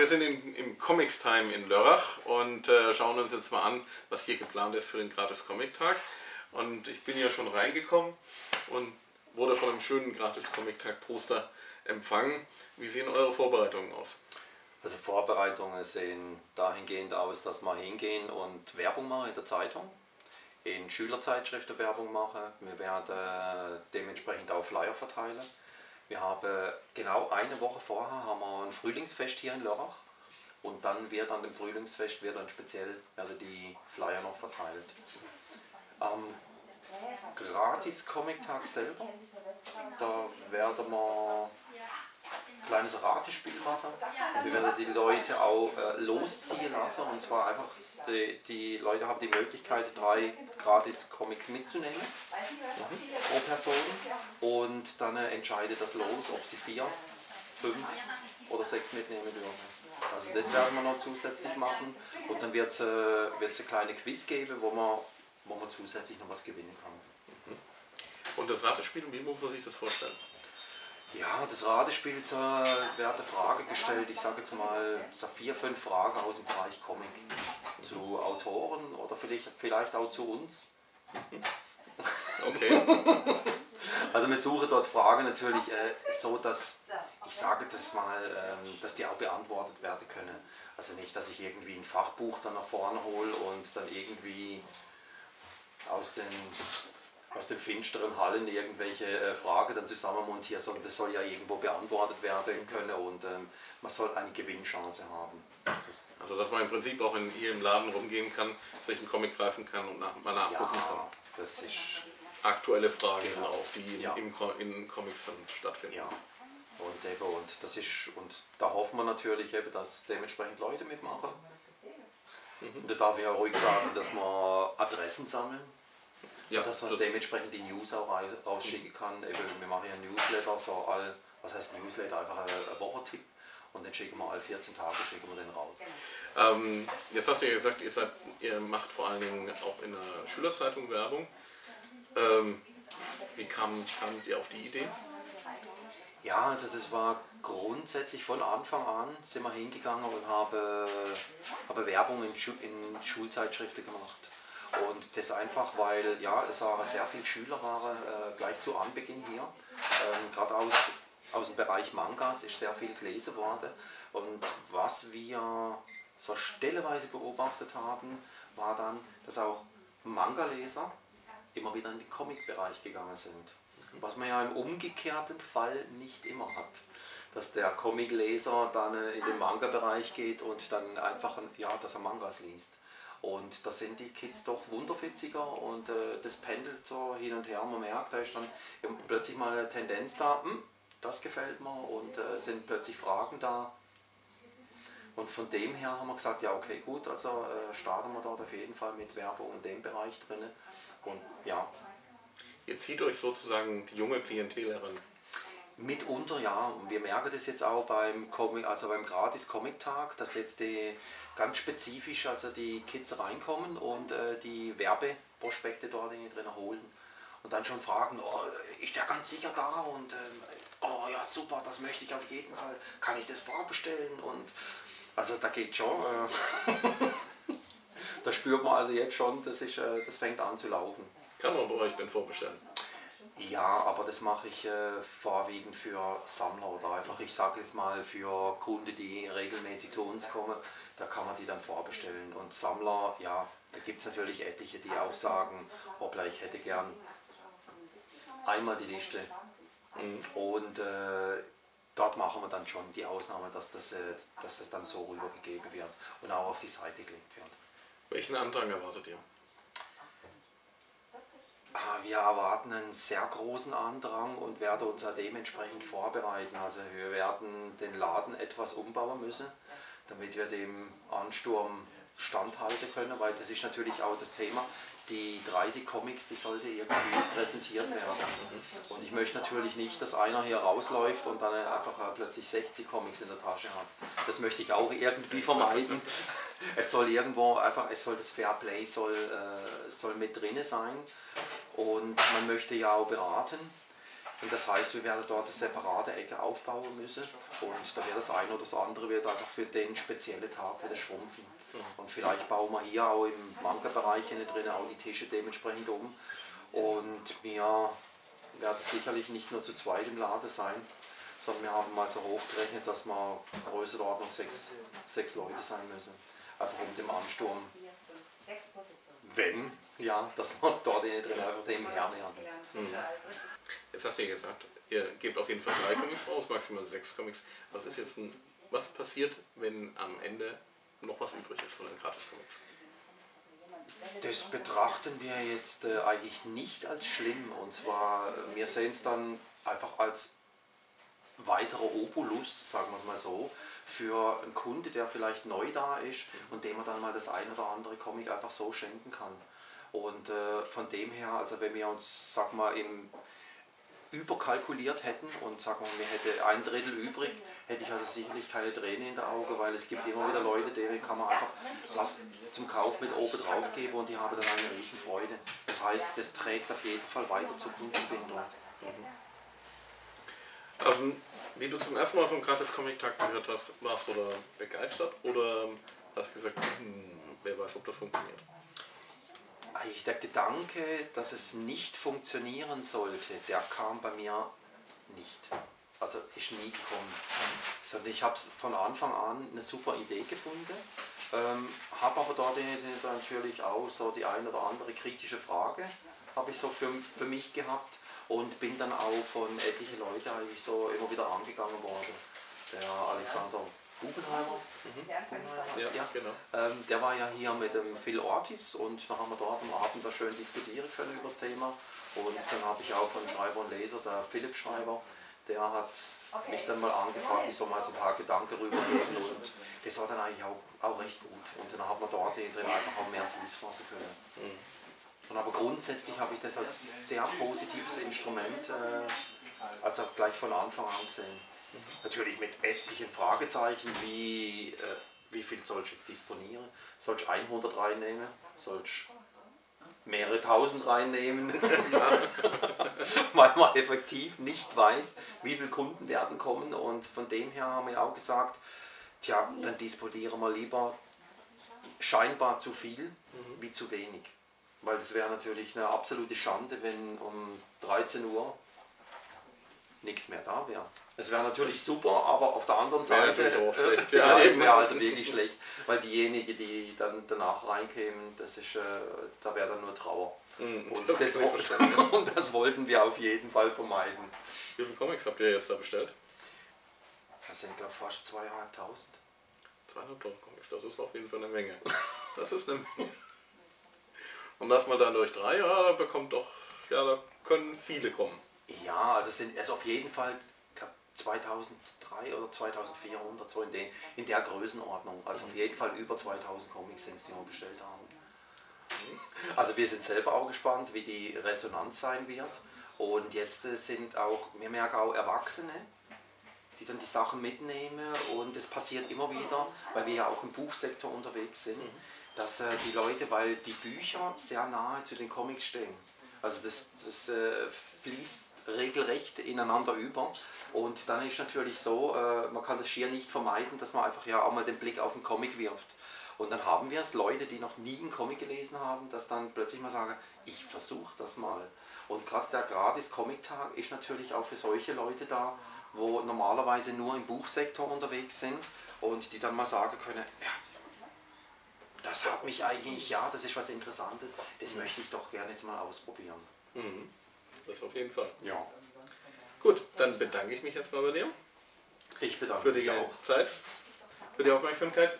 wir sind in, im Comics Time in Lörrach und äh, schauen uns jetzt mal an, was hier geplant ist für den Gratis Comic Tag. Und ich bin hier schon reingekommen und wurde von einem schönen Gratis Comic Tag Poster empfangen. Wie sehen eure Vorbereitungen aus? Also Vorbereitungen sehen dahingehend aus, dass wir hingehen und Werbung machen in der Zeitung, in Schülerzeitschriften Werbung machen. Wir werden dementsprechend auch Flyer verteilen. Wir haben genau eine Woche vorher haben wir ein Frühlingsfest hier in Lörrach und dann wird an dem Frühlingsfest wird dann speziell werden die Flyer noch verteilt. Am gratis Comic-Tag selber, da werden wir kleines Ratespiel machen. Wir werden die Leute auch äh, losziehen lassen und zwar einfach, die, die, Leute haben die Möglichkeit, drei gratis Comics mitzunehmen mhm. pro Person und dann äh, entscheidet das los, ob sie vier, fünf oder sechs mitnehmen dürfen. Also das werden wir noch zusätzlich machen und dann wird es äh, eine kleine Quiz geben, wo man wo man zusätzlich noch was gewinnen kann. Mhm. Und das Ratespiel, wie muss man sich das vorstellen? Ja, das Ratespiel wird eine Frage gestellt, ich sage jetzt mal so vier, fünf Fragen aus dem Bereich Comic zu Autoren oder vielleicht, vielleicht auch zu uns. Okay. Also wir suchen dort Fragen natürlich äh, so, dass ich sage das mal, ähm, dass die auch beantwortet werden können. Also nicht, dass ich irgendwie ein Fachbuch dann nach vorne hole und dann irgendwie aus den, aus den finsteren Hallen irgendwelche äh, Fragen dann zusammenmontieren, sondern das soll ja irgendwo beantwortet werden können und ähm, man soll eine Gewinnchance haben. Das also dass man im Prinzip auch in, hier im Laden rumgehen kann, sich einen Comic greifen kann und nach, mal nachgucken ja, kann. das ist... Aktuelle Fragen genau. auch, die ja. im, in Comics dann stattfinden. Ja. Und, eben, und, das ist, und da hoffen wir natürlich, eben, dass dementsprechend Leute mitmachen. Mhm. Da darf ich auch ruhig sagen, dass wir Adressen sammeln. Ja, dass man das dementsprechend die News auch rausschicken kann. Eben, wir machen ja Newsletter, so all, was heißt Newsletter, einfach ein, Wochentipp. Und den schicken wir alle 14 Tage schicken wir den raus. Ähm, jetzt hast du ja gesagt, ihr, seid, ihr macht vor allen Dingen auch in der Schülerzeitung Werbung. Ähm, wie kam, kamt ihr auf die Idee? Ja, also das war grundsätzlich von Anfang an sind wir hingegangen und haben, haben Werbung in, Schu in Schulzeitschriften gemacht. Und das einfach, weil ja, es waren sehr viele Schüler waren äh, gleich zu Anbeginn hier. Ähm, Gerade aus, aus dem Bereich Mangas ist sehr viel gelesen worden. Und was wir so stelleweise beobachtet haben, war dann, dass auch Manga-Leser immer wieder in den Comic-Bereich gegangen sind. Was man ja im umgekehrten Fall nicht immer hat. Dass der Comic-Leser dann äh, in den Manga-Bereich geht und dann einfach, ja, dass er Mangas liest. Und da sind die Kids doch wunderfitziger und äh, das pendelt so hin und her. Man merkt, da ist dann plötzlich mal eine Tendenz da, hm, das gefällt mir und äh, sind plötzlich Fragen da. Und von dem her haben wir gesagt, ja okay gut, also äh, starten wir dort auf jeden Fall mit Werbung in dem Bereich drin. Und ja. Ihr zieht euch sozusagen die junge Klientel heran. Mitunter ja. Und wir merken das jetzt auch beim, Comic, also beim Gratis Comic Tag, dass jetzt die ganz spezifisch also die Kids reinkommen und äh, die Werbeprospekte dort drin holen. Und dann schon fragen, oh, ist der ganz sicher da? Und ähm, oh ja, super, das möchte ich auf jeden Fall. Kann ich das vorbestellen? Und also da geht schon. Äh, da spürt man also jetzt schon, das, ist, äh, das fängt an zu laufen. Kann man bei euch denn vorbestellen? Ja, aber das mache ich äh, vorwiegend für Sammler oder einfach, ich sage jetzt mal, für Kunden, die regelmäßig zu uns kommen, da kann man die dann vorbestellen. Und Sammler, ja, da gibt es natürlich etliche, die auch sagen, hoppla, ich hätte gern einmal die Liste. Mhm. Und äh, dort machen wir dann schon die Ausnahme, dass das, äh, dass das dann so rübergegeben wird und auch auf die Seite gelegt wird. Welchen Antrag erwartet ihr? Ah, wir erwarten einen sehr großen Andrang und werden uns dementsprechend vorbereiten. Also wir werden den Laden etwas umbauen müssen, damit wir dem Ansturm standhalten können, weil das ist natürlich auch das Thema. Die 30 Comics, die sollte irgendwie präsentiert werden. Und ich möchte natürlich nicht, dass einer hier rausläuft und dann einfach plötzlich 60 Comics in der Tasche hat. Das möchte ich auch irgendwie vermeiden. Es soll irgendwo einfach, es soll das Fairplay soll, äh, soll mit drin sein. Und man möchte ja auch beraten. Und das heißt, wir werden dort eine separate Ecke aufbauen müssen und da wird das eine oder das andere wird einfach für den speziellen Tag wieder schrumpfen. Und vielleicht bauen wir hier auch im Manga-Bereich drin auch die Tische dementsprechend um. Und wir werden sicherlich nicht nur zu zweit im Laden sein, sondern wir haben mal so hochgerechnet, dass wir Größenordnung sechs, sechs Leute sein müssen. Einfach um den Ansturm. Wenn, ja, dass wir dort drin einfach dem Herrn haben. Mhm. Jetzt hast du ja gesagt, ihr gebt auf jeden Fall drei Comics raus, maximal sechs Comics. Was ist jetzt ein, was passiert, wenn am Ende noch was übrig ist von den Gratis-Comics? Das betrachten wir jetzt äh, eigentlich nicht als schlimm. Und zwar, wir sehen es dann einfach als weiterer Obolus, sagen wir es mal so, für einen Kunde, der vielleicht neu da ist und dem man dann mal das ein oder andere Comic einfach so schenken kann. Und äh, von dem her, also wenn wir uns, sag mal, im überkalkuliert hätten und sagen wir, wir hätten ein Drittel übrig, hätte ich also sicherlich keine Träne in der Auge, weil es gibt immer wieder Leute, denen kann man einfach was zum Kauf mit oben drauf geben und die haben dann eine riesen Freude. Das heißt, das trägt auf jeden Fall weiter zur Kundenbindung. Mhm. Ähm, wie du zum ersten Mal vom Gratis-Comic-Tag gehört hast, warst du da begeistert oder hast gesagt, hm, wer weiß, ob das funktioniert? Eigentlich der Gedanke, dass es nicht funktionieren sollte, der kam bei mir nicht. Also ist nie gekommen. Sondern ich habe von Anfang an eine super Idee gefunden, ähm, habe aber dort natürlich auch so die ein oder andere kritische Frage habe ich so für, für mich gehabt und bin dann auch von etlichen Leuten eigentlich so immer wieder angegangen worden. Der Alexander Bubenheimer, mhm. ja. Genau. Ähm, der war ja hier mit dem Phil Ortiz und da haben wir dort am Abend da schön diskutieren können über das Thema. Und dann habe ich auch von Schreiber und Leser, der Philipp Schreiber, der hat mich dann mal angefragt, ich soll mal so ein paar Gedanken rübergeben und das war dann eigentlich auch, auch recht gut. Und dann haben wir dort drin einfach auch mehr Fuß fassen können. Mhm. Und aber grundsätzlich habe ich das als sehr positives Instrument, äh, also gleich von Anfang an gesehen. Natürlich mit etlichen Fragezeichen, wie, äh, wie viel soll ich jetzt disponieren? Soll ich 100 reinnehmen? Soll ich mehrere tausend reinnehmen? Weil man effektiv nicht weiß, wie viele Kunden werden kommen. Und von dem her haben wir auch gesagt, tja, dann disponieren wir lieber scheinbar zu viel mhm. wie zu wenig. Weil es wäre natürlich eine absolute Schande, wenn um 13 Uhr nichts mehr da wäre. Es wäre natürlich super, aber auf der anderen Seite auch schlecht. Äh, ja, es wäre also wirklich schlecht, weil diejenigen, die dann danach reinkämen, das ist, äh, da wäre dann nur Trauer. Mm, und, das das und, das wollten wir auf jeden Fall vermeiden. Wie viele Comics habt ihr jetzt da bestellt? Das sind glaube ich fast zweieinhalbtausend. Zweieinhalbtausend Comics, das ist auf jeden Fall eine Menge. Das ist eine Menge. Und das mal dann durch drei, ja, da bekommt doch, ja, da können viele kommen. Ja, also sind es auf jeden Fall, ich glaube 2003 oder 2400, so in, den, in der Größenordnung. Also auf jeden Fall über 2000 Comics sind es, die wir bestellt haben. Also wir sind selber auch gespannt, wie die Resonanz sein wird. Und jetzt sind auch, wir merken auch Erwachsene, die dann die Sachen mitnehmen und es passiert immer wieder, weil wir ja auch im Buchsektor unterwegs sind, mhm dass äh, die Leute, weil die Bücher sehr nahe zu den Comics stehen, also das, das äh, fließt regelrecht ineinander über und dann ist natürlich so, äh, man kann das schier nicht vermeiden, dass man einfach ja auch mal den Blick auf den Comic wirft. Und dann haben wir es, Leute, die noch nie einen Comic gelesen haben, dass dann plötzlich mal sagen, ich versuche das mal. Und gerade der Gratis-Comic-Tag ist natürlich auch für solche Leute da, wo normalerweise nur im Buchsektor unterwegs sind und die dann mal sagen können, ja, das hat mich eigentlich, ja, das ist was Interessantes, das mhm. möchte ich doch gerne jetzt mal ausprobieren. Mhm. Das auf jeden Fall. Ja. Gut, dann bedanke ich mich erstmal bei dir. Ich bedanke für die mich auch. Zeit, für die Aufmerksamkeit.